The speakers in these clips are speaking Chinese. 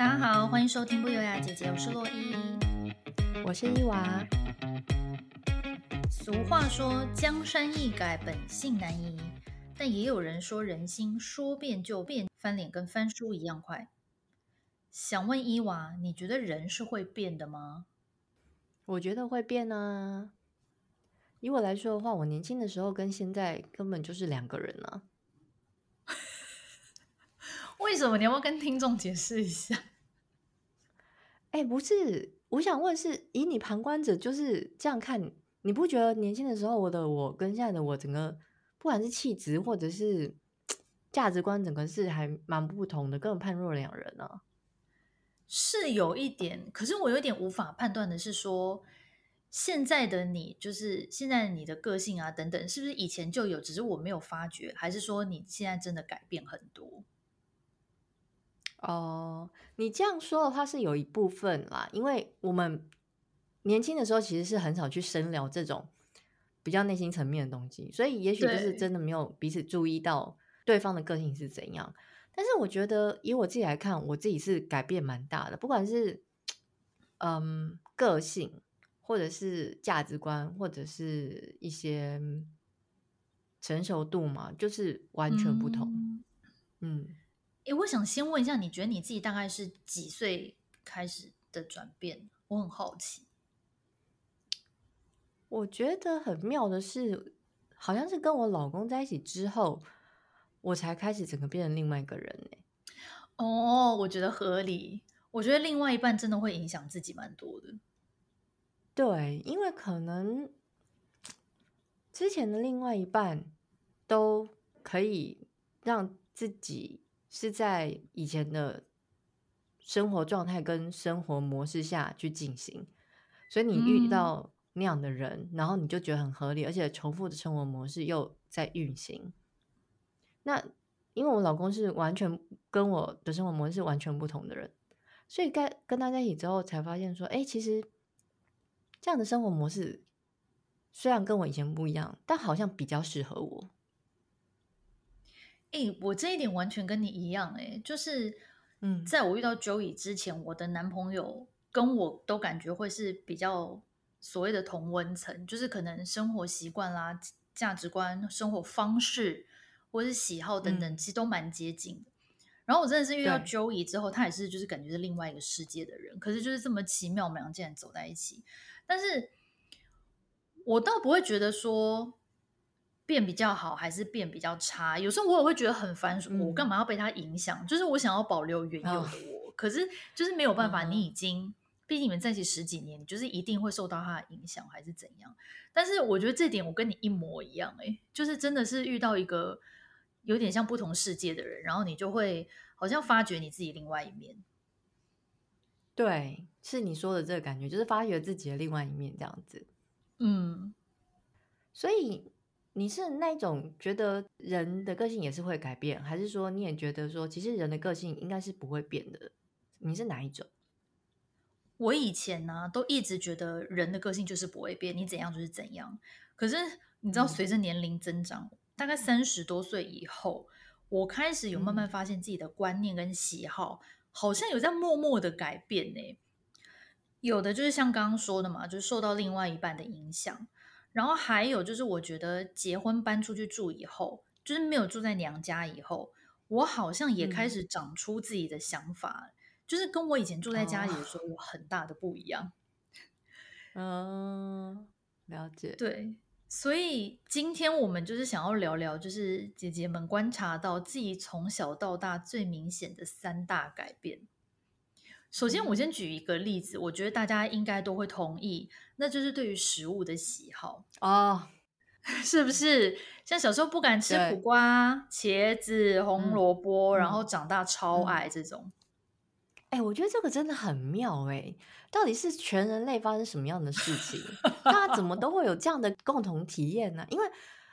大家好，欢迎收听不优雅姐姐，我是洛伊，我是伊娃。俗话说江山易改，本性难移，但也有人说人心说变就变，翻脸跟翻书一样快。想问伊娃，你觉得人是会变的吗？我觉得会变啊。以我来说的话，我年轻的时候跟现在根本就是两个人啊。为什么？你要不要跟听众解释一下？哎、欸，不是，我想问是，以你旁观者就是这样看，你不觉得年轻的时候我的我跟现在的我，整个不管是气质或者是 价值观，整个是还蛮不同的，根本判若两人呢、啊？是有一点，可是我有点无法判断的是说，现在的你就是现在你的个性啊等等，是不是以前就有，只是我没有发觉，还是说你现在真的改变很多？哦，你这样说的话是有一部分啦，因为我们年轻的时候其实是很少去深聊这种比较内心层面的东西，所以也许就是真的没有彼此注意到对方的个性是怎样。但是我觉得以我自己来看，我自己是改变蛮大的，不管是嗯个性，或者是价值观，或者是一些成熟度嘛，就是完全不同。嗯。嗯诶，我想先问一下，你觉得你自己大概是几岁开始的转变？我很好奇。我觉得很妙的是，好像是跟我老公在一起之后，我才开始整个变成另外一个人呢。哦，我觉得合理。我觉得另外一半真的会影响自己蛮多的。对，因为可能之前的另外一半都可以让自己。是在以前的生活状态跟生活模式下去进行，所以你遇到那样的人，嗯，然后你就觉得很合理，而且重复的生活模式又在运行。那因为我老公是完全跟我的生活模式完全不同的人，所以该跟他在一起之后，才发现说，哎，其实这样的生活模式虽然跟我以前不一样，但好像比较适合我。哎、欸，我这一点完全跟你一样、欸，哎，就是，嗯，在我遇到 Joey 之前、嗯，我的男朋友跟我都感觉会是比较所谓的同温层，就是可能生活习惯啦、价值观、生活方式或是喜好等等，其实都蛮接近的、嗯。然后我真的是遇到 Joey 之后，他也是就是感觉是另外一个世界的人，可是就是这么奇妙，我们俩竟然走在一起。但是我倒不会觉得说。变比较好还是变比较差？有时候我也会觉得很烦，我干嘛要被他影响、嗯？就是我想要保留原有的我，哦、可是就是没有办法。你已经，嗯、毕竟你们在一起十几年，你就是一定会受到他的影响，还是怎样？但是我觉得这点我跟你一模一样、欸，哎，就是真的是遇到一个有点像不同世界的人，然后你就会好像发觉你自己另外一面。对，是你说的这个感觉，就是发觉自己的另外一面这样子。嗯，所以。你是那种觉得人的个性也是会改变，还是说你也觉得说其实人的个性应该是不会变的？你是哪一种？我以前呢、啊、都一直觉得人的个性就是不会变，你怎样就是怎样。可是你知道，随着年龄增长，嗯、大概三十多岁以后，我开始有慢慢发现自己的观念跟喜好、嗯、好像有在默默的改变呢。有的就是像刚刚说的嘛，就是受到另外一半的影响。然后还有就是，我觉得结婚搬出去住以后，就是没有住在娘家以后，我好像也开始长出自己的想法，嗯、就是跟我以前住在家里的时候有很大的不一样。嗯，了解。对，所以今天我们就是想要聊聊，就是姐姐们观察到自己从小到大最明显的三大改变。首先，我先举一个例子，我觉得大家应该都会同意，那就是对于食物的喜好哦，是不是？像小时候不敢吃苦瓜、茄子、红萝卜，然后长大超爱这种。哎、我觉得这个真的很妙哎、欸，到底是全人类发生什么样的事情，大家怎么都会有这样的共同体验呢？因为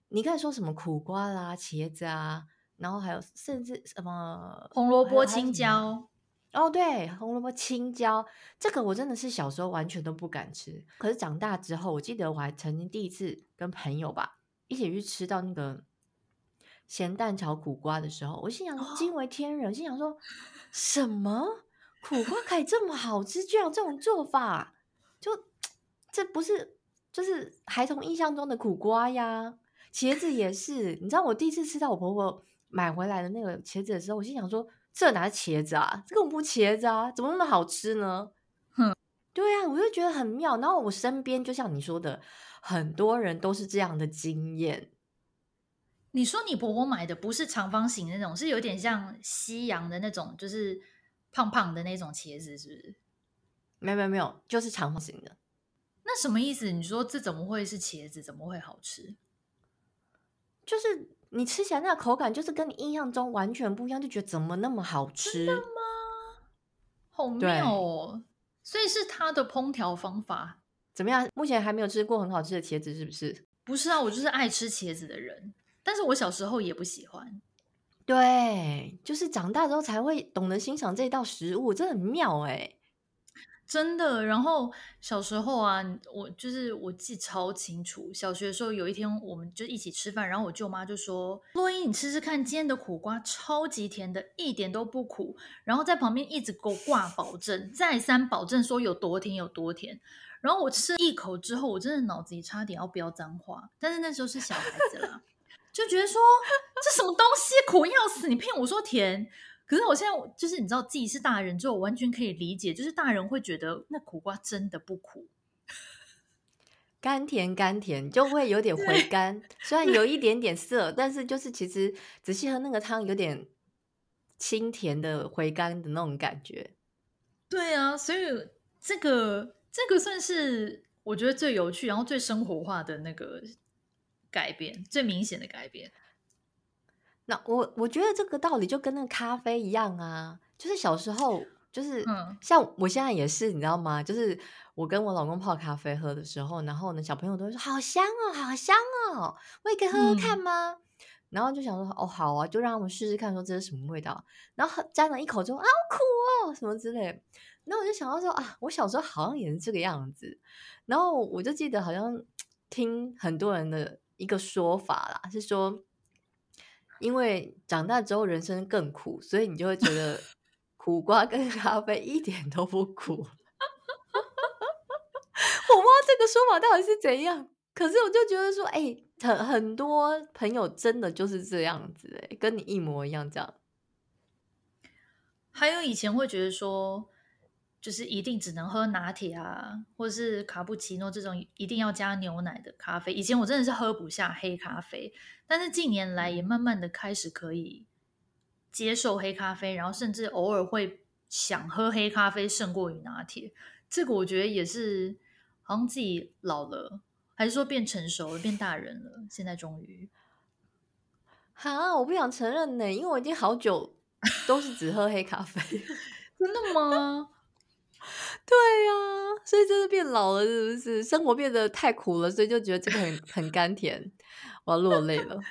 你刚才说什么苦瓜啦、茄子啊，然后还有甚至什么红萝卜、青椒。哦，对，红萝卜、青椒，这个我真的是小时候完全都不敢吃。可是长大之后，我记得我还曾经第一次跟朋友吧一起去吃到那个咸蛋炒苦瓜的时候，我心想惊为天人，哦、心想说什么苦瓜可以这么好吃，居然有这种做法，就这不是就是孩童印象中的苦瓜呀？茄子也是，你知道我第一次吃到我婆婆买回来的那个茄子的时候，我心想说：这哪是茄子啊？这根本不茄子啊？怎么那么好吃呢？哼，对呀、啊，我就觉得很妙。然后我身边就像你说的，很多人都是这样的经验。你说你婆婆买的不是长方形的那种，是有点像西洋的那种，就是胖胖的那种茄子，是不是？没有没有没有，就是长方形的。那什么意思？你说这怎么会是茄子？怎么会好吃？就是你吃起来那个口感，就是跟你印象中完全不一样，就觉得怎么那么好吃？真的吗？好妙哦！所以是它的烹调方法怎么样？目前还没有吃过很好吃的茄子，是不是？不是啊，我就是爱吃茄子的人。但是我小时候也不喜欢，对，就是长大之后才会懂得欣赏这道食物，真的很妙哎，真的。然后小时候啊，我就是我记超清楚，小学的时候有一天我们就一起吃饭，然后我舅妈就说：“洛伊，你吃吃看，今天的苦瓜超级甜的，一点都不苦。”然后在旁边一直给我挂保证，再三保证说有多甜有多甜。然后我吃一口之后，我真的脑子里差点要飙脏话，但是那时候是小孩子啦。就觉得说这什么东西苦要死，你骗我说甜，可是我现在就是你知道自己是大人之后，我完全可以理解，就是大人会觉得那苦瓜真的不苦，甘甜甘甜就会有点回甘，虽然有一点点涩，但是就是其实仔细喝那个汤有点清甜的回甘的那种感觉。对啊，所以这个这个算是我觉得最有趣，然后最生活化的那个。改变最明显的改变，那我我觉得这个道理就跟那个咖啡一样啊，就是小时候就是，像我现在也是，你知道吗？就是我跟我老公泡咖啡喝的时候，然后呢，小朋友都会说好香哦，好香哦，我也可以喝喝看吗？嗯、然后就想说哦，好啊，就让他们试试看，说这是什么味道。然后沾了一口之后，啊，好苦哦，什么之类。然后我就想到说啊，我小时候好像也是这个样子。然后我就记得好像听很多人的。一个说法啦，是说，因为长大之后人生更苦，所以你就会觉得 苦瓜跟咖啡一点都不苦。我不知道这个说法到底是怎样，可是我就觉得说，哎、欸，很很多朋友真的就是这样子，哎，跟你一模一样这样。还有以前会觉得说。就是一定只能喝拿铁啊，或者是卡布奇诺这种一定要加牛奶的咖啡。以前我真的是喝不下黑咖啡，但是近年来也慢慢的开始可以接受黑咖啡，然后甚至偶尔会想喝黑咖啡胜过于拿铁。这个我觉得也是好像自己老了，还是说变成熟了，变大人了。现在终于，哈，我不想承认呢，因为我已经好久都是只喝黑咖啡。真的吗？对呀、啊，所以真的变老了，是不是？生活变得太苦了，所以就觉得这个很很甘甜，我要落泪了。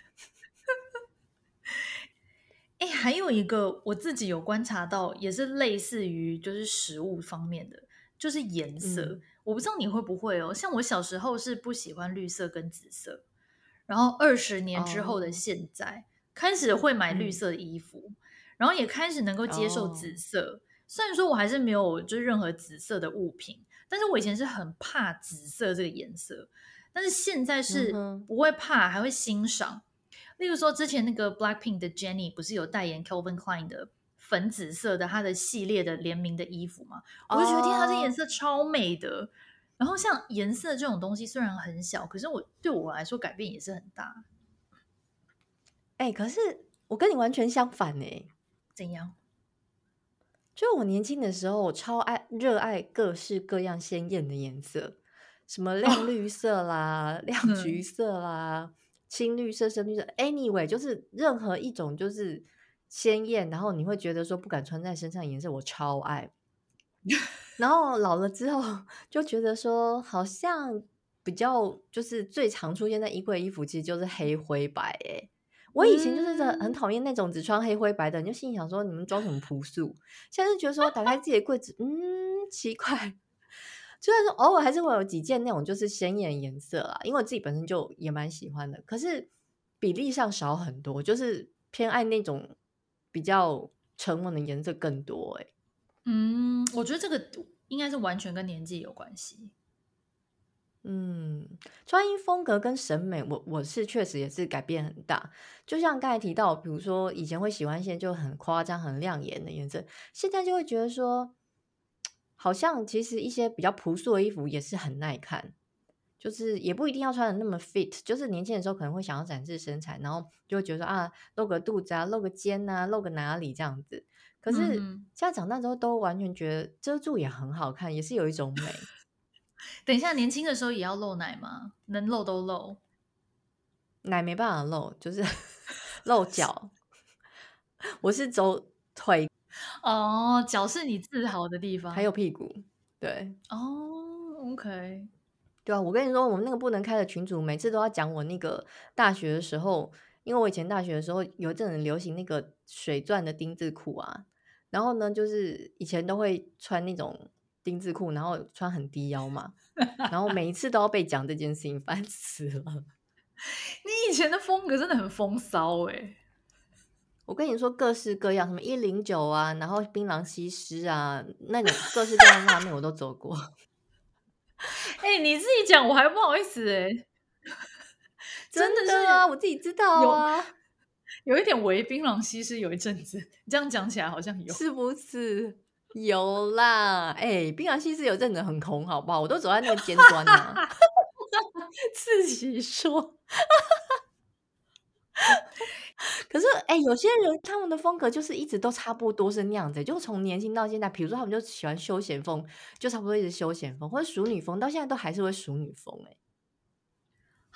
哎，还有一个我自己有观察到，也是类似于就是食物方面的，就是颜色。嗯、我不知道你会不会哦，像我小时候是不喜欢绿色跟紫色，然后二十年之后的现在、哦、开始会买绿色的衣服，嗯、然后也开始能够接受紫色。哦虽然说我还是没有就是任何紫色的物品，但是我以前是很怕紫色这个颜色，但是现在是不会怕，还会欣赏。例如说之前那个 Blackpink 的 Jennie 不是有代言 Calvin Klein 的粉紫色的它的系列的联名的衣服嘛？我就觉得天，它这颜色超美的。然后像颜色这种东西虽然很小，可是我对我来说改变也是很大。哎、欸，可是我跟你完全相反呢、欸。怎样？就我年轻的时候，我超爱热爱各式各样鲜艳的颜色，什么亮绿色啦、哦、亮橘色啦、青绿色、深绿色，anyway，就是任何一种就是鲜艳，然后你会觉得说不敢穿在身上的颜色，我超爱。然后老了之后就觉得说，好像比较就是最常出现在衣柜衣服，其实就是黑灰白诶。我以前就是很讨厌那种只穿黑灰白的，你就心想说你们装什么朴素？现在就觉得说打开自己的柜子，嗯，奇怪。虽然说偶尔还是会有几件那种就是鲜艳颜色啊，因为我自己本身就也蛮喜欢的，可是比例上少很多，就是偏爱那种比较沉稳的颜色更多。哎，嗯。我觉得这个应该是完全跟年纪有关系。嗯，穿衣风格跟审美，我我是确实也是改变很大。就像刚才提到，比如说以前会喜欢一些就很夸张、很亮眼的颜色，现在就会觉得说，好像其实一些比较朴素的衣服也是很耐看，就是也不一定要穿的那么 fit。就是年轻的时候可能会想要展示身材，然后就会觉得说啊，露个肚子啊，露个肩啊，露个哪里这样子。可是现在长大之后，都完全觉得遮住也很好看，也是有一种美。等一下，年轻的时候也要露奶吗？能露都露，奶没办法露，就是 露脚。我是走腿哦，脚是你自豪的地方，还有屁股。对哦，OK，对啊。我跟你说，我们那个不能开的群主，每次都要讲我那个大学的时候，因为我以前大学的时候有一阵很流行那个水钻的丁字裤啊，然后呢，就是以前都会穿那种。丁字裤，然后穿很低腰嘛，然后每一次都要被讲这件事情，烦死了。你以前的风格真的很风骚哎！我跟你说，各式各样，什么一零九啊，然后槟榔西施啊，那种各式各样的画面我都走过。哎、欸，你自己讲，我还不好意思哎。真的是啊，我自己知道啊，有，有一点伪槟榔西施，有一阵子，你这样讲起来好像有，是不是？有啦，哎、欸，槟榔西施有阵子很红，好不好？我都走在那个尖端呢。自己说，可是哎、欸，有些人他们的风格就是一直都差不多是那样子，就从年轻到现在，比如说他们就喜欢休闲风，就差不多一直休闲风，或者淑女风，到现在都还是会淑女风、欸。哎，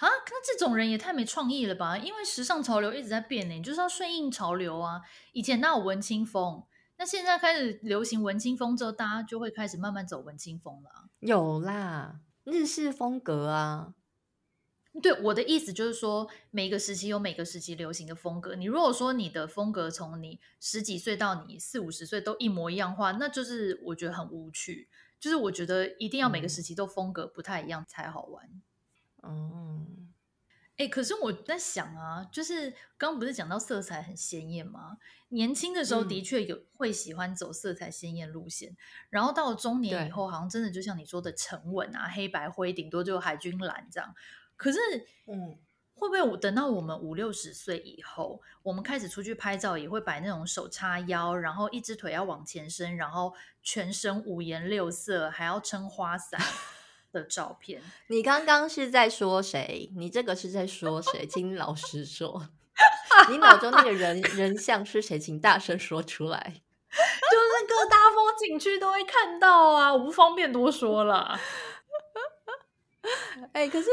啊，那这种人也太没创意了吧？因为时尚潮流一直在变呢，你就是要顺应潮流啊。以前那有文青风？那现在开始流行文青风之后，大家就会开始慢慢走文青风了。有啦，日式风格啊。对，我的意思就是说，每个时期有每个时期流行的风格。你如果说你的风格从你十几岁到你四五十岁都一模一样的话，那就是我觉得很无趣。就是我觉得一定要每个时期都风格不太一样才好玩。嗯。哎，可是我在想啊，就是刚刚不是讲到色彩很鲜艳吗？年轻的时候的确有会喜欢走色彩鲜艳路线，嗯、然后到了中年以后，好像真的就像你说的沉稳啊，黑白灰，顶多就海军蓝这样。可是，嗯，会不会我等到我们五六十岁以后，我们开始出去拍照，也会摆那种手叉腰，然后一只腿要往前伸，然后全身五颜六色，还要撑花伞？的照片，你刚刚是在说谁？你这个是在说谁？请老实说，你脑中那个人人像是谁？请大声说出来。就是各大风景区都会看到啊，我不方便多说了。哎、欸，可是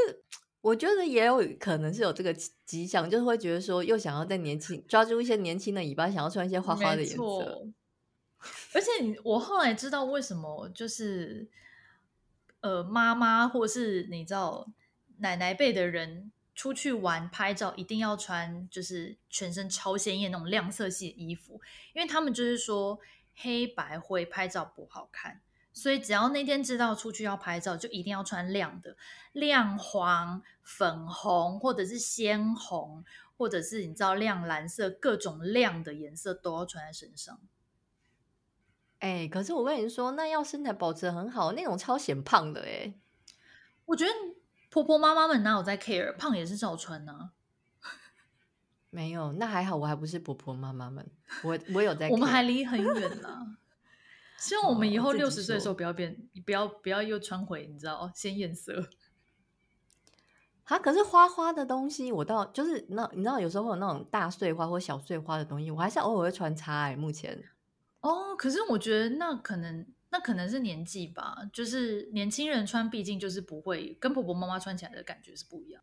我觉得也有可能是有这个迹象，就是会觉得说，又想要在年轻抓住一些年轻的尾巴，想要穿一些花花的颜色。而且我后来知道为什么，就是。呃，妈妈或是你知道奶奶辈的人出去玩拍照，一定要穿就是全身超鲜艳那种亮色系的衣服，因为他们就是说黑白灰拍照不好看，所以只要那天知道出去要拍照，就一定要穿亮的，亮黄、粉红或者是鲜红，或者是你知道亮蓝色，各种亮的颜色都要穿在身上。哎、欸，可是我跟你说，那要身材保持得很好，那种超显胖的哎、欸。我觉得婆婆妈妈们哪有在 care，胖也是照穿呢、啊。没有，那还好，我还不是婆婆妈妈们，我我有在。我们还离很远呢。希望我们以后六十岁的时候不要变，哦、不要不要又穿回你知道鲜艳色。啊，可是花花的东西，我倒就是那你知道，有时候会有那种大碎花或小碎花的东西，我还是偶尔会穿插哎、欸，目前。哦，可是我觉得那可能那可能是年纪吧，就是年轻人穿，毕竟就是不会跟婆婆妈妈穿起来的感觉是不一样。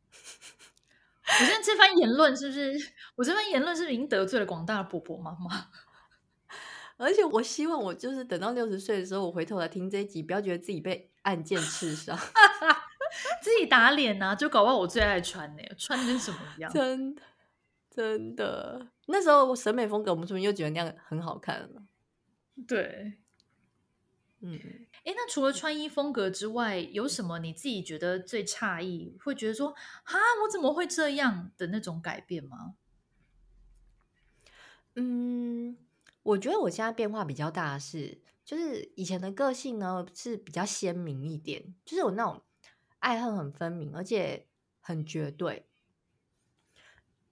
我现在这番言论是不是？我这番言论是不是已经得罪了广大的婆婆妈妈？而且我希望我就是等到六十岁的时候，我回头来听这一集，不要觉得自己被暗箭刺伤，自己打脸啊！就搞不好我最爱穿呢，穿的跟什么一样？真的真的，那时候我审美风格，我们是不是又觉得那样很好看了？对，嗯，哎，那除了穿衣风格之外，有什么你自己觉得最诧异，会觉得说，哈，我怎么会这样的那种改变吗？嗯，我觉得我现在变化比较大的是，就是以前的个性呢是比较鲜明一点，就是有那种爱恨很分明，而且很绝对。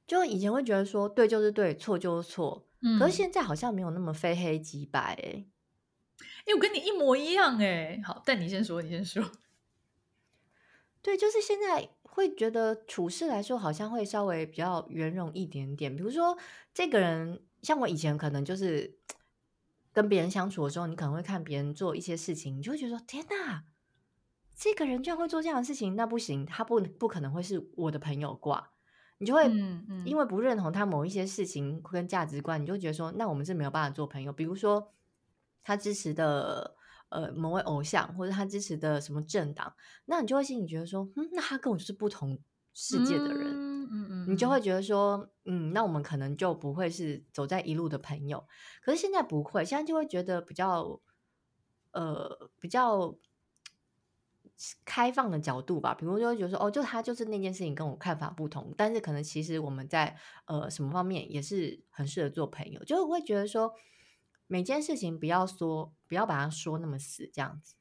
就以前会觉得说对就是对，错就是错，嗯，可是现在好像没有那么非黑即白，欸，哎，哎，我跟你一模一样，欸，哎，好，但你先说，你先说。对，就是现在会觉得处事来说，好像会稍微比较圆融一点点。比如说，这个人像我以前可能就是跟别人相处的时候，你可能会看别人做一些事情，你就会觉得说：“天哪，这个人居然会做这样的事情，那不行，他不不可能会是我的朋友挂。”你就会因为不认同他某一些事情跟价值观，你就觉得说：“那我们是没有办法做朋友。”比如说，他支持的。呃，某位偶像或者他支持的什么政党，那你就会心里觉得说，嗯，那他跟我就是不同世界的人，嗯嗯，嗯，你就会觉得说，嗯，那我们可能就不会是走在一路的朋友。可是现在不会，现在就会觉得比较，呃，比较开放的角度吧。比如就会觉得说，哦，就他就是那件事情跟我看法不同，但是可能其实我们在呃什么方面也是很适合做朋友，就会觉得说。每件事情不要说，不要把它说那么死，这样子。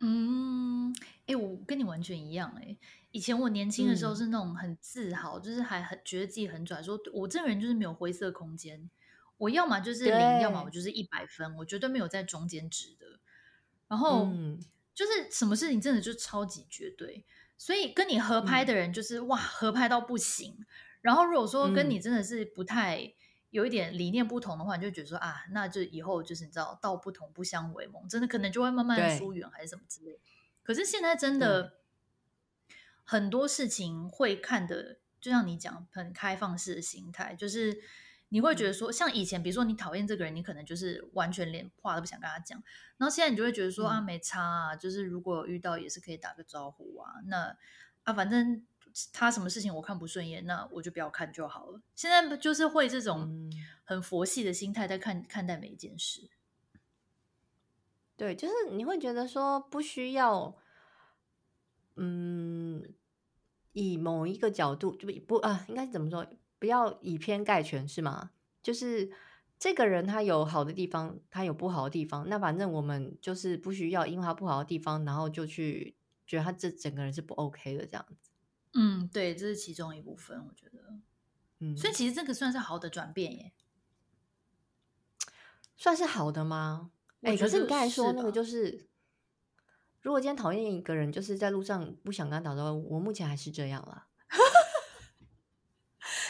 嗯，哎、欸，我跟你完全一样、欸。哎，以前我年轻的时候是那种很自豪，嗯、就是还很觉得自己很拽，说我这个人就是没有灰色空间。我要么就是零，要么我就是一百分，我绝对没有在中间值的。然后、嗯、就是什么事情真的就超级绝对，所以跟你合拍的人就是、嗯、哇，合拍到不行。然后如果说跟你真的是不太。嗯有一点理念不同的话，你就觉得说啊，那就以后就是你知道，道不同不相为谋，真的可能就会慢慢的疏远还是什么之类。可是现在真的很多事情会看的，就像你讲，很开放式的心态，就是你会觉得说，像以前，比如说你讨厌这个人，你可能就是完全连话都不想跟他讲。然后现在你就会觉得说啊，没差啊，就是如果遇到也是可以打个招呼啊，那啊，反正。他什么事情我看不顺眼，那我就不要看就好了。现在就是会这种很佛系的心态在看看待每一件事。对，就是你会觉得说不需要，嗯，以某一个角度就不啊，应该是怎么说？不要以偏概全是吗？就是这个人他有好的地方，他有不好的地方，那反正我们就是不需要因为他不好的地方，然后就去觉得他这整个人是不 OK 的这样子。嗯，对，这是其中一部分，我觉得，嗯，所以其实这个算是好的转变耶，算是好的吗？哎、欸，可是你刚才说那个就是，如果今天讨厌一个人，就是在路上不想跟他打招呼，我目前还是这样啦。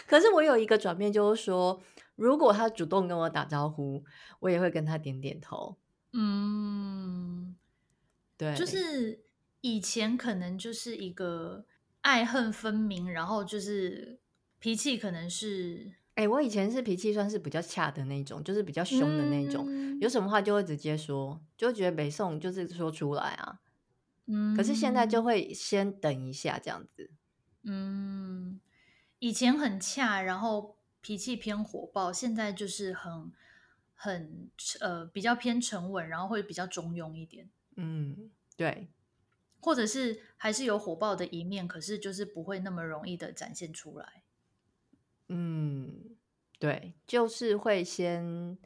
可是我有一个转变，就是说，如果他主动跟我打招呼，我也会跟他点点头。嗯，对，就是以前可能就是一个。爱恨分明，然后就是脾气可能是，哎、欸，我以前是脾气算是比较恰的那种，就是比较凶的那种，嗯、有什么话就会直接说，就觉得北宋就是说出来啊，嗯，可是现在就会先等一下这样子，嗯，以前很恰，然后脾气偏火爆，现在就是很很呃比较偏沉稳，然后会比较中庸一点，嗯，对。或者是还是有火爆的一面，可是就是不会那么容易的展现出来。嗯，对，就是会先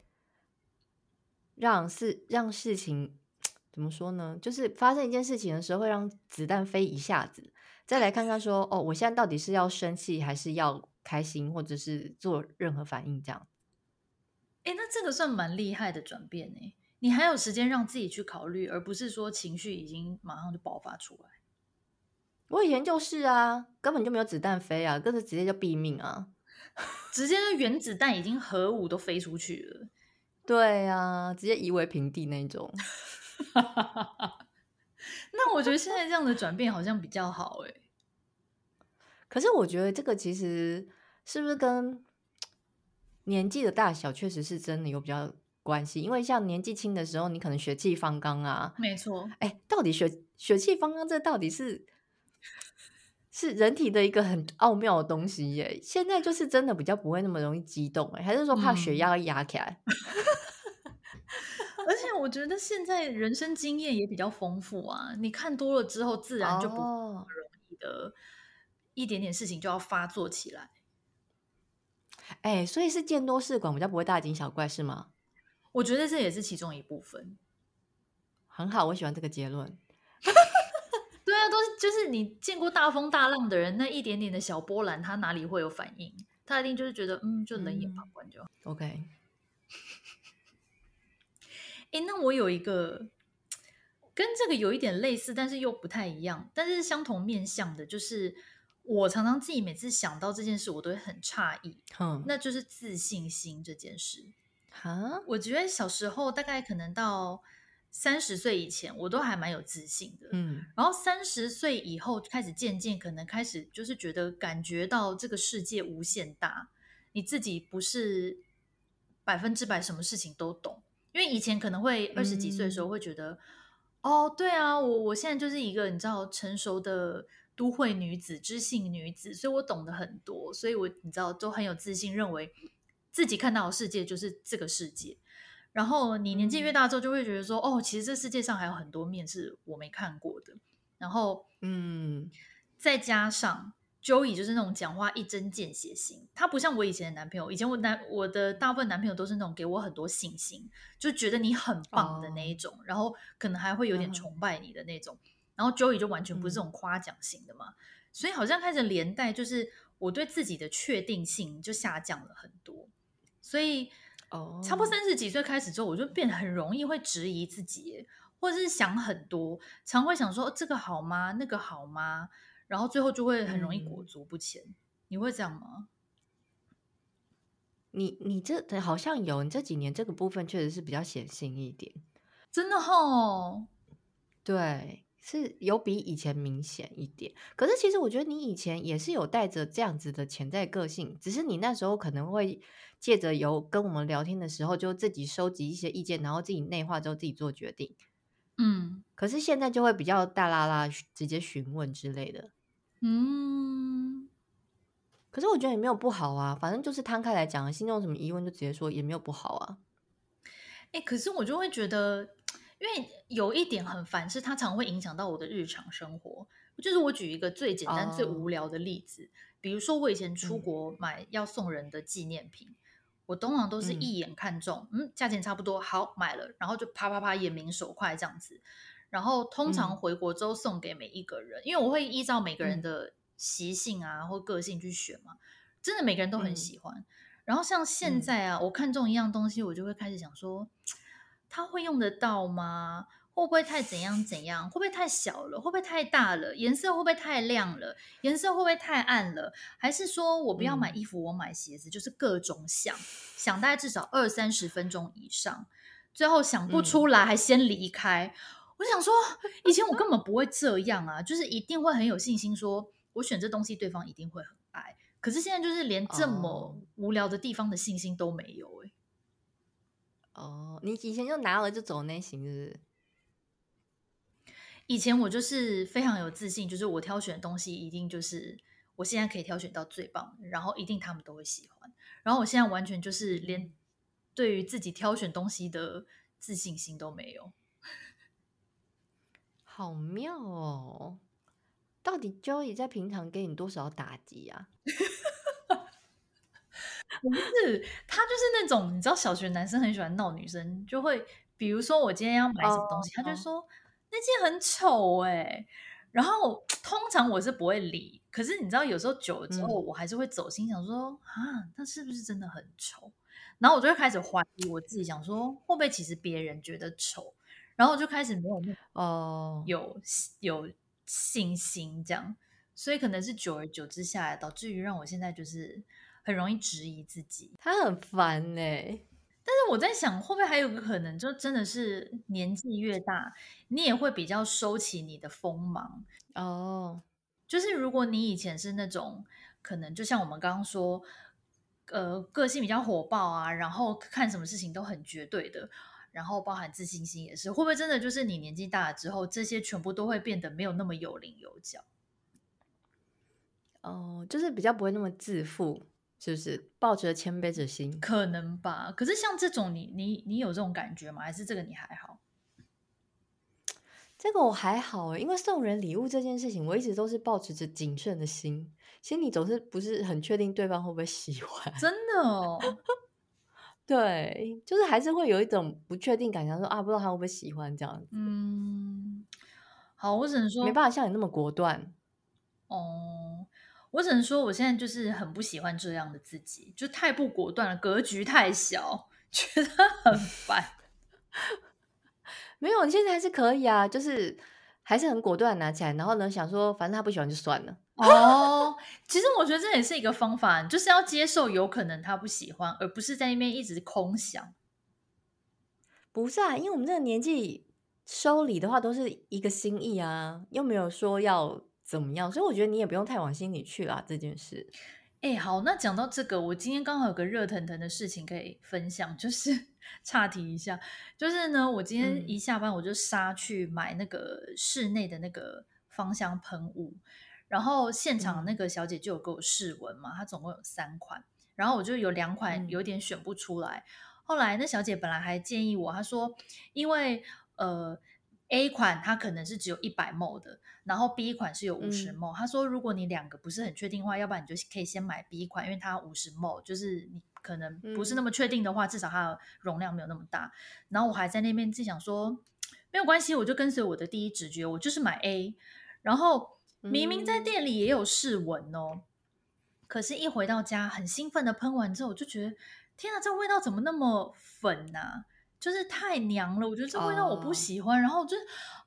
让事让事情 怎么说呢？就是发生一件事情的时候，会让子弹飞一下子，再来看看说，哦，我现在到底是要生气，还是要开心，或者是做任何反应这样。哎，那这个算蛮厉害的转变呢。你还有时间让自己去考虑，而不是说情绪已经马上就爆发出来。我以前就是啊，根本就没有子弹飞啊，更是直接就毙命啊，直接就原子弹已经核武都飞出去了。对啊，直接夷为平地那种。那我觉得现在这样的转变好像比较好哎。可是我觉得这个其实是不是跟年纪的大小确实是真的有比较。关系，因为像年纪轻的时候，你可能血气方刚啊，没错。哎，到底血血气方刚这到底是是人体的一个很奥妙的东西耶？现在就是真的比较不会那么容易激动，哎，还是说怕血压要压起来？嗯、而且我觉得现在人生经验也比较丰富啊，你看多了之后，自然就不容易的，哦、一点点事情就要发作起来。哎，所以是见多识广，比较不会大惊小怪，是吗？我觉得这也是其中一部分。很好，我喜欢这个结论。对啊，都是就是你见过大风大浪的人，那一点点的小波澜，他哪里会有反应？他一定就是觉得，嗯，就冷眼旁观就好。嗯、OK。哎，那我有一个跟这个有一点类似，但是又不太一样，但是相同面向的，就是我常常自己每次想到这件事，我都会很诧异。嗯，那就是自信心这件事。哈，我觉得小时候大概可能到三十岁以前，我都还蛮有自信的。嗯，然后三十岁以后开始渐渐可能开始就是觉得感觉到这个世界无限大，你自己不是百分之百什么事情都懂。因为以前可能会二十几岁的时候会觉得，嗯、哦，对啊，我我现在就是一个你知道成熟的都会女子、知性女子，所以我懂得很多，所以我你知道都很有自信，认为自己看到的世界就是这个世界。然后你年纪越大之后，就会觉得说，嗯、哦，其实这世界上还有很多面是我没看过的。然后，嗯，再加上。Joey 就是那种讲话一针见血型，他不像我以前的男朋友。以前我男我的大部分男朋友都是那种给我很多信心，就觉得你很棒的那一种，哦、然后可能还会有点崇拜你的那种。嗯、然后 Joey 就完全不是这种夸奖型的嘛，嗯、所以好像开始连带就是我对自己的确定性就下降了很多。所以哦，差不多三十几岁开始之后，我就变得很容易会质疑自己，或者是想很多，常会想说这个好吗？那个好吗？然后最后就会很容易裹足不前，嗯、你会这样吗？你你这好像有，你这几年这个部分确实是比较显性一点，真的哦。对，是有比以前明显一点。可是其实我觉得你以前也是有带着这样子的潜在个性，只是你那时候可能会借着有跟我们聊天的时候，就自己收集一些意见，然后自己内化之后自己做决定。嗯，可是现在就会比较大啦啦，直接询问之类的。嗯，可是我觉得也没有不好啊，反正就是摊开来讲，心中有什么疑问就直接说，也没有不好啊。哎、欸，可是我就会觉得，因为有一点很烦，是它常会影响到我的日常生活。就是我举一个最简单、最无聊的例子，哦、比如说我以前出国买要送人的纪念品，嗯、我通常都是一眼看中，嗯，嗯，价钱差不多，好买了，然后就啪啪啪眼明手快这样子。然后通常回国之后送给每一个人，嗯、因为我会依照每个人的习性啊、嗯、或个性去选嘛，真的每个人都很喜欢。嗯、然后像现在啊，嗯、我看中一样东西，我就会开始想说，他会用得到吗？会不会太怎样怎样？会不会太小了？会不会太大了？颜色会不会太亮了？颜色会不会太暗了？还是说我不要买衣服，嗯、我买鞋子，就是各种想，想大概至少二三十分钟以上，最后想不出来，还先离开。嗯我想说，以前我根本不会这样啊，就是一定会很有信心，说我选这东西，对方一定会很爱。可是现在就是连这么无聊的地方的信心都没有哎。哦，你以前就拿了就走那型，是不是？以前我就是非常有自信，就是我挑选的东西一定就是我现在可以挑选到最棒，然后一定他们都会喜欢。然后我现在完全就是连对于自己挑选东西的自信心都没有。好妙哦！到底 Joey 在平常给你多少打击啊？不是，他就是那种你知道，小学男生很喜欢闹女生，就会比如说我今天要买什么东西，oh, 他就说、oh. 那件很丑哎、欸。然后通常我是不会理，可是你知道，有时候久了之后，我还是会走心，想说、嗯、啊，那是不是真的很丑？然后我就会开始怀疑我自己，想说会不会其实别人觉得丑？然后我就开始没有哦，有、oh. 有信心这样，所以可能是久而久之下来，导致于让我现在就是很容易质疑自己。他很烦呢、欸，但是我在想，会不会还有个可能，就真的是年纪越大，你也会比较收起你的锋芒哦。Oh. 就是如果你以前是那种可能，就像我们刚刚说，呃，个性比较火爆啊，然后看什么事情都很绝对的。然后包含自信心也是，会不会真的就是你年纪大了之后，这些全部都会变得没有那么有棱有角？哦，就是比较不会那么自负，是不是？抱着谦卑之心，可能吧。可是像这种你，你你你有这种感觉吗？还是这个你还好？这个我还好，因为送人礼物这件事情，我一直都是保持着谨慎的心，心里总是不是很确定对方会不会喜欢。真的哦。对，就是还是会有一种不确定感，想说啊，不知道他会不会喜欢这样子。嗯，好，我只能说没办法像你那么果断。哦，我只能说我现在就是很不喜欢这样的自己，就太不果断了，格局太小，觉得很烦。没有，你现在还是可以啊，就是还是很果断拿起来，然后呢，想说反正他不喜欢就算了。哦，其实我觉得这也是一个方法，就是要接受有可能他不喜欢，而不是在那边一直空想。不是啊，因为我们这个年纪收礼的话都是一个心意啊，又没有说要怎么样，所以我觉得你也不用太往心里去啦这件事。哎，好，那讲到这个，我今天刚好有个热腾腾的事情可以分享，就是 岔题一下，就是呢，我今天一下班我就杀去买那个室内的那个芳香喷雾。然后现场那个小姐就有给我试闻嘛，她总共有三款，然后我就有两款有点选不出来。后来那小姐本来还建议我，她说因为呃 A 款它可能是只有一百 ml 的，然后 B 款是有五十 ml。他说如果你两个不是很确定的话，要不然你就可以先买 B 款，因为它五十 ml，就是你可能不是那么确定的话，至少它的容量没有那么大。然后我还在那边自己想说没有关系，我就跟随我的第一直觉，我就是买 A，然后。明明在店里也有试闻哦，可是，一回到家，很兴奋的喷完之后，我就觉得，天啊，这味道怎么那么粉啊？就是太娘了，我觉得这味道我不喜欢，然后我就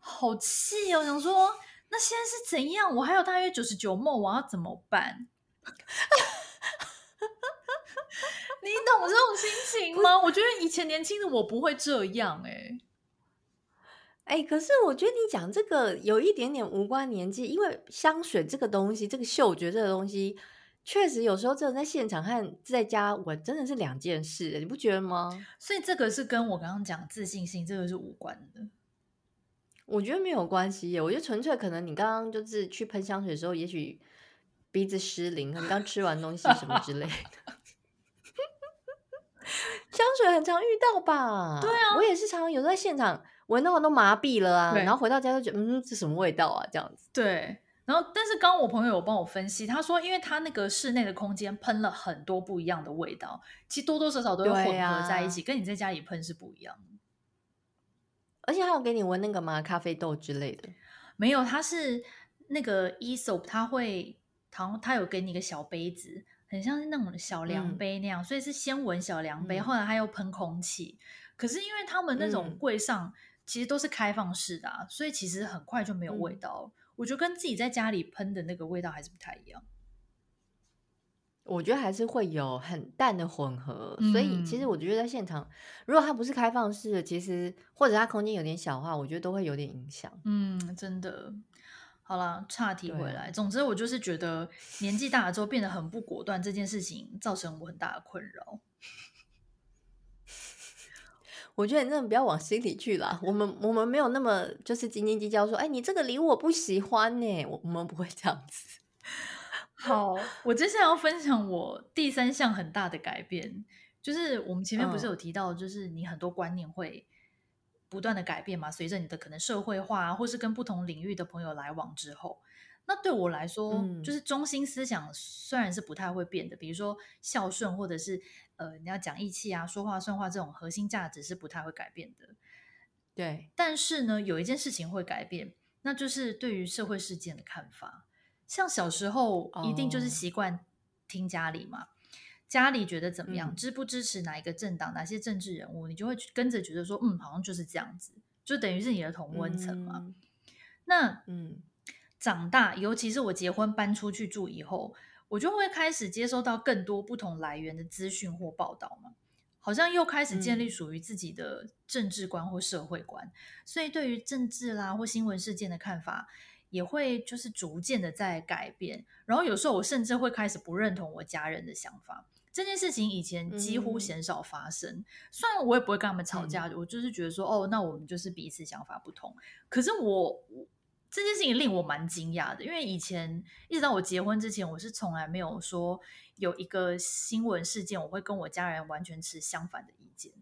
好气哦，想说，那现在是怎样？我还有大约九十九 ml，我要怎么办？你懂这种心情吗？我觉得以前年轻的我不会这样欸。哎，可是我觉得你讲这个有一点点无关年纪，因为香水这个东西，这个嗅觉这个东西，确实有时候真的在现场和在家闻真的是两件事，你不觉得吗？所以这个是跟我刚刚讲自信心这个是无关的。我觉得没有关系耶，我觉得纯粹可能你刚刚就是去喷香水的时候，也许鼻子失灵，可能刚吃完东西什么之类的。香水很常遇到吧？对啊，我也是常常有时候在现场。闻到我都麻痹了啊，然后回到家就觉得，嗯，这什么味道啊？这样子。对，然后但是刚刚我朋友有帮我分析，他说，因为他那个室内的空间喷了很多不一样的味道，其实多多少少都会混合在一起，啊、跟你在家里喷是不一样的。而且还有给你闻那个吗？咖啡豆之类的？没有，它是那个 Aesop，它会，它它有给你一个小杯子，很像是那种小量杯那样，嗯、所以是先闻小量杯，嗯、后来它又喷空气。可是因为他们那种柜上。嗯其实都是开放式的啊，所以其实很快就没有味道。嗯、我觉得跟自己在家里喷的那个味道还是不太一样。我觉得还是会有很淡的混合，嗯、所以其实我觉得在现场，如果它不是开放式的，其实或者它空间有点小的话，我觉得都会有点影响。嗯，真的。好了，岔题回来。总之，我就是觉得年纪大了之后变得很不果断，这件事情造成我很大的困扰。我觉得你真的不要往心里去啦。我们我们没有那么就是斤斤计较，说，哎，你这个礼物我不喜欢呢。我我们不会这样子。好，我接下来要分享我第三项很大的改变，就是我们前面不是有提到，就是你很多观念会不断的改变嘛，随着你的可能社会化，或是跟不同领域的朋友来往之后。那对我来说，嗯、就是中心思想虽然是不太会变的，比如说孝顺，或者是呃你要讲义气啊、说话算话这种核心价值是不太会改变的。对，但是呢，有一件事情会改变，那就是对于社会事件的看法。像小时候一定就是习惯听家里嘛，哦、家里觉得怎么样，嗯、支不支持哪一个政党、哪些政治人物，你就会跟着觉得说，嗯，好像就是这样子，就等于是你的同温层嘛。嗯、那嗯。长大，尤其是我结婚搬出去住以后，我就会开始接收到更多不同来源的资讯或报道嘛，好像又开始建立属于自己的政治观或社会观，嗯、所以对于政治啦或新闻事件的看法，也会就是逐渐的在改变。然后有时候我甚至会开始不认同我家人的想法。这件事情以前几乎鲜少发生，嗯、虽然我也不会跟他们吵架，嗯、我就是觉得说，哦，那我们就是彼此想法不同。可是我。这件事情令我蛮惊讶的，因为以前一直到我结婚之前，我是从来没有说有一个新闻事件，我会跟我家人完全持相反的意见。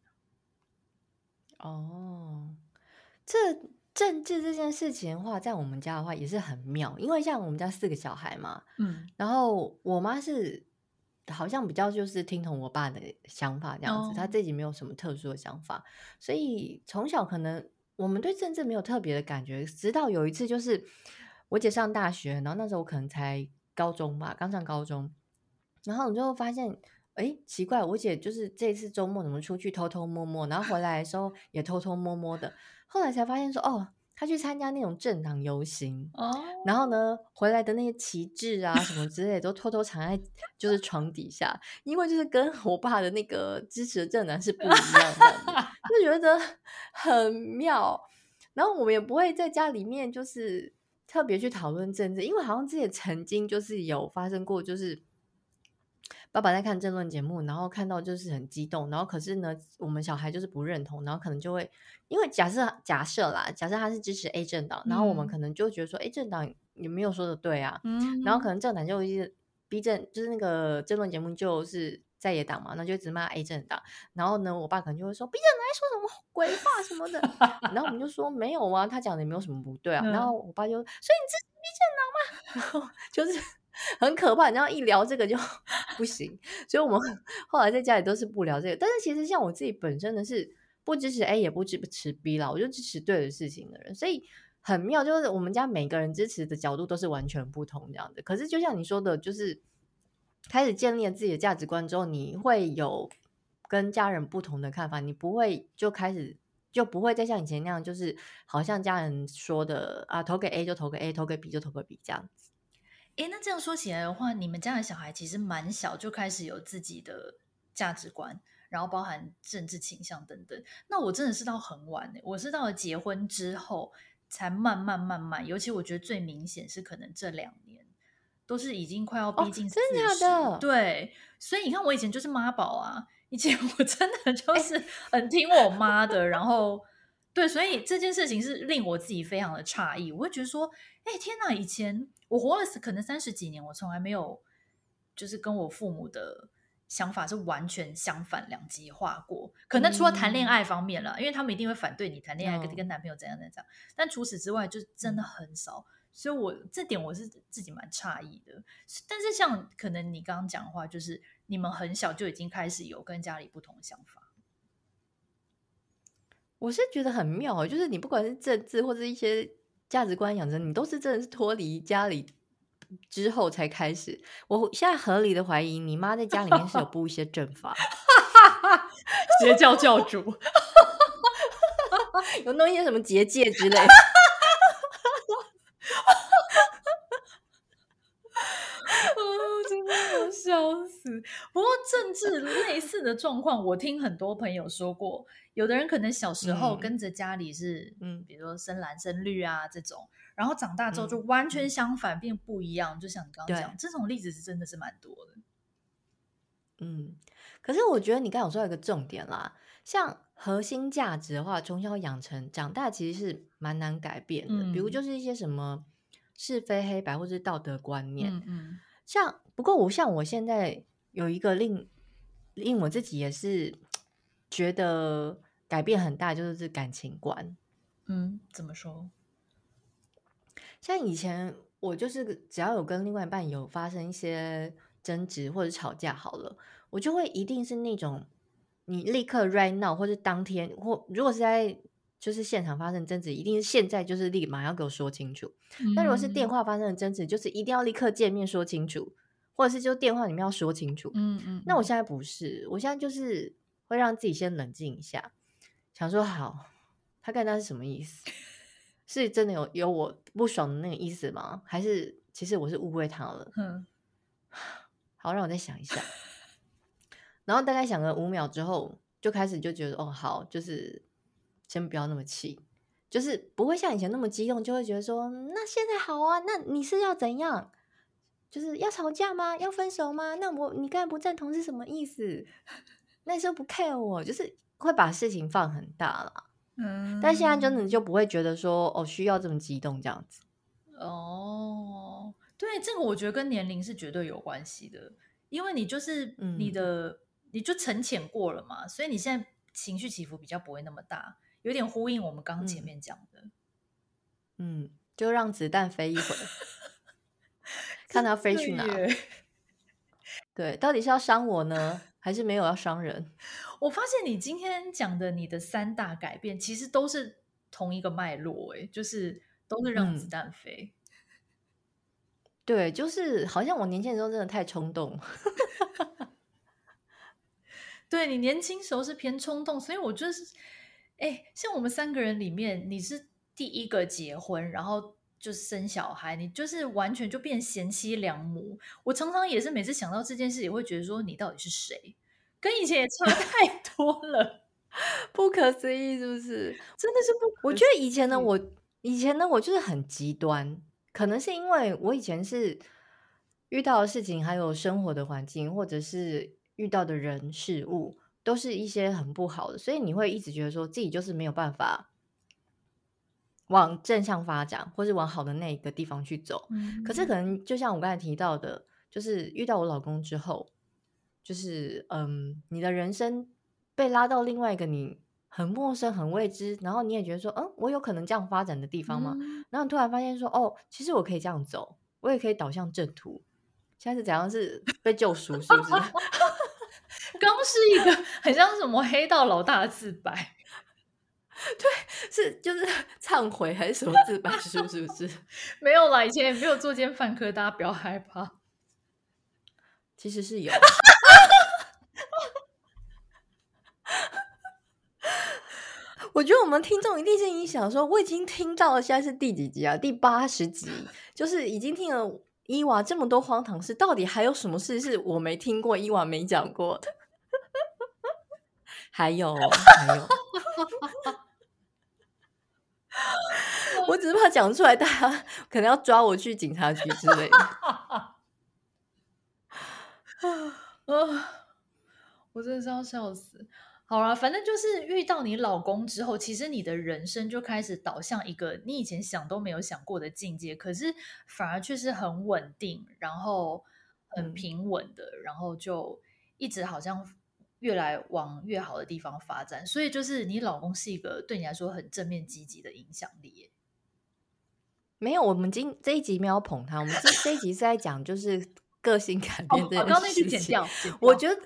哦，这政治这件事情的话，在我们家的话也是很妙，因为像我们家四个小孩嘛，嗯，然后我妈是好像比较就是听从我爸的想法这样子，oh. 他自己没有什么特殊的想法，所以从小可能我们对政治没有特别的感觉，直到有一次就是我姐上大学，然后那时候我可能才高中吧，刚上高中，然后你就发现，哎，奇怪，我姐就是这次周末怎么出去偷偷摸摸，然后回来的时候也偷偷摸摸的，后来才发现说，哦。他去参加那种政党游行，oh. 然后呢，回来的那些旗帜啊什么之类的都偷偷藏在就是床底下，因为就是跟我爸的那个支持的政党是不一样的，就觉得很妙。然后我们也不会在家里面就是特别去讨论政治，因为好像之前曾经就是有发生过，就是。爸爸在看政论节目，然后看到就是很激动，然后可是呢，我们小孩就是不认同，然后可能就会因为假设假设啦，假设他是支持 A 政党，然后我们可能就觉得说，A 政党也没有说的对啊，嗯，然后可能政党就一直 B 政，就是那个政论节目就是在野党嘛，那就一直骂 A 政党，然后呢，我爸可能就会说 B 政党在说什么鬼话什么的，然后我们就说没有啊，他讲的也没有什么不对啊，然后我爸就说，所以你支持 B 政党吗？然后就是。很可怕，然后一聊这个就 不行，所以我们后来在家里都是不聊这个。但是其实像我自己本身的是不支持 A 也不支持 B 啦，我就支持对的事情的人，所以很妙，就是我们家每个人支持的角度都是完全不同这样的。可是就像你说的，就是开始建立了自己的价值观之后，你会有跟家人不同的看法，你不会就开始就不会再像以前那样，就是好像家人说的啊，投给 A 就投给 A，投给 B 就投给 B 这样子。诶，那这样说起来的话，你们家的小孩其实蛮小就开始有自己的价值观，然后包含政治倾向等等。那我真的是到很晚，我是到了结婚之后才慢慢慢慢，尤其我觉得最明显是可能这两年都是已经快要逼近四十，哦，真的假的？对，所以你看我以前就是妈宝啊，以前我真的就是很听我妈的，然后对，所以这件事情是令我自己非常的诧异，我会觉得说，哎，天哪，以前。我活了可能三十几年，我从来没有就是跟我父母的想法是完全相反两极化过。可能除了谈恋爱方面了，嗯、因为他们一定会反对你谈恋爱跟跟男朋友怎样怎样。但除此之外，就真的很少。所以我这点我是自己蛮诧异的。但是像可能你刚刚讲的话，就是你们很小就已经开始有跟家里不同的想法。我是觉得很妙，就是你不管是政治或者一些。价值观养成，你都是真的是脱离家里之后才开始。我现在合理的怀疑，你妈在家里面是有布一些阵法，邪教教主，有弄一些什么结界之类的。不过政治类似的状况，我听很多朋友说过。有的人可能小时候跟着家里是，嗯，比如说深蓝深绿啊这种，然后长大之后就完全相反，变不一样。就像你刚刚讲，这种例子是真的是蛮多的。嗯，可是我觉得你刚刚有说到一个重点啦，像核心价值的话，从小养成，长大其实是蛮难改变的。比如就是一些什么是非黑白，或是道德观念。嗯嗯。像不过我像我现在有一个令令我自己也是觉得改变很大，就是这感情观。嗯，怎么说？像以前我就是只要有跟另外一半有发生一些争执或者吵架好了，我就会一定是那种你立刻 right now 或者当天或如果是在就是现场发生争执，一定是现在就是立马要给我说清楚。那、嗯、如果是电话发生的争执，就是一定要立刻见面说清楚，或者是就电话里面要说清楚。嗯嗯，嗯。那我现在不是，我现在就是会让自己先冷静一下，想说好，他刚才是什么意思？是真的有有我不爽的那个意思吗？还是其实我是误会他了？嗯。好，让我再想一下。然后大概想了五秒之后，就开始就觉得哦，好，就是先不要那么气。就是不会像以前那么激动，就会觉得说，那现在好啊，那你是要怎样？就是要吵架吗？要分手吗？那我你刚才不赞同是什么意思？那时候不 care 我，就是会把事情放很大了。嗯，但现在真的就不会觉得说哦，需要这么激动这样子。哦，对，这个我觉得跟年龄是绝对有关系的，因为你就是你的，嗯、你就沉潜过了嘛，所以你现在情绪起伏比较不会那么大。有点呼应我们刚刚前面讲的，嗯，嗯，就让子弹飞一会儿，看它飞去哪。对，到底是要伤我呢，还是没有要伤人？我发现你今天讲的你的三大改变，其实都是同一个脉络，哎，就是都是让子弹飞。嗯、对，就是好像我年轻的时候真的太冲动。对，你年轻时候是偏冲动，所以我就是，哎，像我们三个人里面，你是第一个结婚，然后就是生小孩，你就是完全就变贤妻良母。我常常也是每次想到这件事，也会觉得说，你到底是谁？跟以前也差太多了，不可思议，是不是？真的是不？我觉得以前的我，以前的我就是很极端，可能是因为我以前是遇到的事情，还有生活的环境，或者是。遇到的人事物都是一些很不好的，所以你会一直觉得说自己就是没有办法往正向发展，或是往好的那一个地方去走。嗯。可是可能就像我刚才提到的，就是遇到我老公之后，就是嗯，你的人生被拉到另外一个你很陌生、很未知，然后你也觉得说，嗯，我有可能这样发展的地方吗？嗯。然后你突然发现说，哦，其实我可以这样走，我也可以导向正途。现在是怎样？是被救赎，是不是？刚是一个很像什么黑道老大的自白，对，是就是 忏悔还是什么自白书？是不是？没有啦，以前也没有作奸犯科，大家不要害怕。其实是有，我觉得我们听众一定是你想说，我已经听到了，现在是第几集啊？第八十集，就是已经听了。伊娃这么多荒唐事，到底还有什么事是我没听过？伊娃没讲过的？还有，还有，我只是怕讲出来，大家可能要抓我去警察局之类的。啊我真的是要笑死。好了，反正就是遇到你老公之后，其实你的人生就开始导向一个你以前想都没有想过的境界，可是反而却是很稳定，然后很平稳的，嗯、然后就一直好像越来往越好的地方发展。所以就是你老公是一个对你来说很正面积极的影响力。没有，我们今这一集没有捧他，我们这这一集是在讲就是个性改变这件事情。我刚刚那句剪掉，我觉得。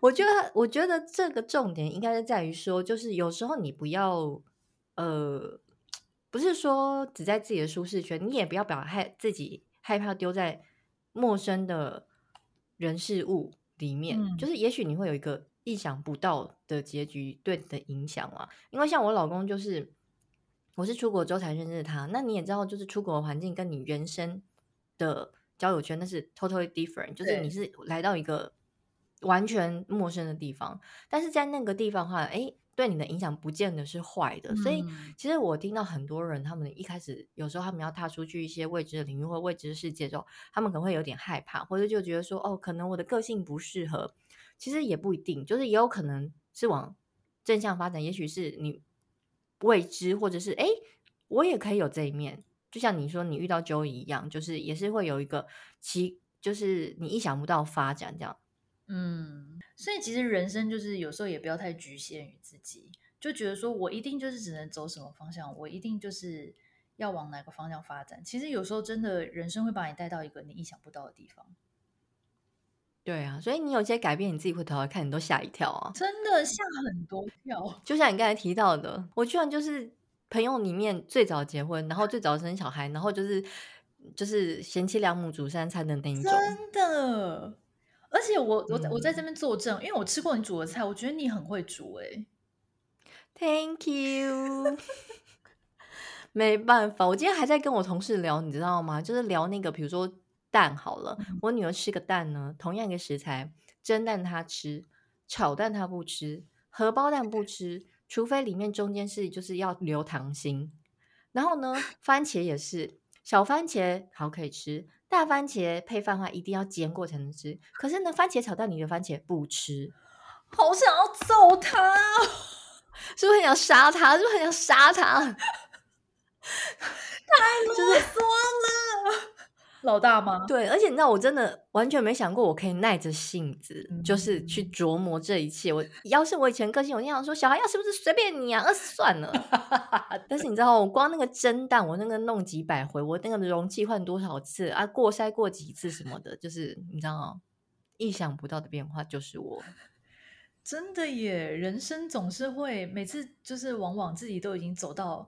我觉得，我觉得这个重点应该是在于说，就是有时候你不要，呃，不是说只在自己的舒适圈，你也不要表害自己害怕丢在陌生的人事物里面。嗯、就是也许你会有一个意想不到的结局对你的影响啊。因为像我老公，就是我是出国之后才认识他，那你也知道，就是出国的环境跟你原生的交友圈那是 totally different，就是你是来到一个。完全陌生的地方，但是在那个地方的话，哎，对你的影响不见得是坏的。嗯、所以，其实我听到很多人，他们一开始有时候他们要踏出去一些未知的领域或未知的世界之后，他们可能会有点害怕，或者就觉得说，哦，可能我的个性不适合。其实也不一定，就是也有可能是往正向发展。也许是你未知，或者是哎，我也可以有这一面。就像你说，你遇到 Joey 一样，就是也是会有一个其，就是你意想不到发展这样。嗯，所以其实人生就是有时候也不要太局限于自己，就觉得说我一定就是只能走什么方向，我一定就是要往哪个方向发展。其实有时候真的人生会把你带到一个你意想不到的地方。对啊，所以你有些改变，你自己回头来看，你都吓一跳啊！真的吓很多跳。就像你刚才提到的，我居然就是朋友里面最早结婚，然后最早生小孩，然后就是就是贤妻良母煮三餐的那一种，真的。而且我我我在这边作证，嗯，因为我吃过你煮的菜，我觉得你很会煮哎，欸。Thank you。没办法，我今天还在跟我同事聊，你知道吗？就是聊那个，比如说蛋好了，嗯，我女儿吃个蛋呢，同样一个食材，蒸蛋她吃，炒蛋她不吃，荷包蛋不吃，除非里面中间是就是要留糖心。然后呢，番茄也是，小番茄好可以吃。大番茄配饭的话，一定要煎过才能吃。可是呢，番茄炒蛋里的番茄不吃，好想要揍他，是不是很想杀他？是不是很想杀他？太 啰嗦了。老大吗？对，而且你知道，我真的完全没想过，我可以耐着性子，嗯、就是去琢磨这一切。我要是我以前个性，我经常说，小孩要是不是随便你啊，饿死算了。但是你知道，我光那个蒸蛋，我那个弄几百回，我那个容器换多少次啊，过筛过几次什么的，就是你知道，意想不到的变化就是我。真的耶，人生总是会每次就是往往自己都已经走到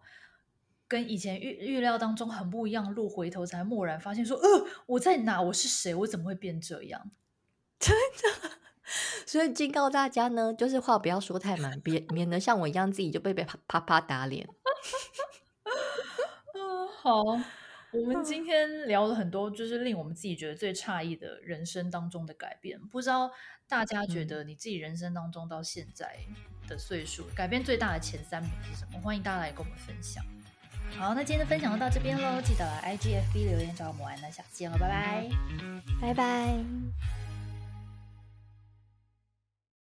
跟以前预预料当中很不一样的路，回头才蓦然发现说，呃，我在哪？我是谁？我怎么会变这样？真的。所以警告大家呢，就是话不要说太满，别免得像我一样自己就被被啪啪啪打脸。嗯，好，我们今天聊了很多，就是令我们自己觉得最诧异的人生当中的改变。不知道大家觉得你自己人生当中到现在的岁数，改变最大的前三名是什么？欢迎大家来跟我们分享。好，那今天的分享就到这边喽，记得来 IGFB 留言找我们玩，那下次见了，拜拜，拜拜。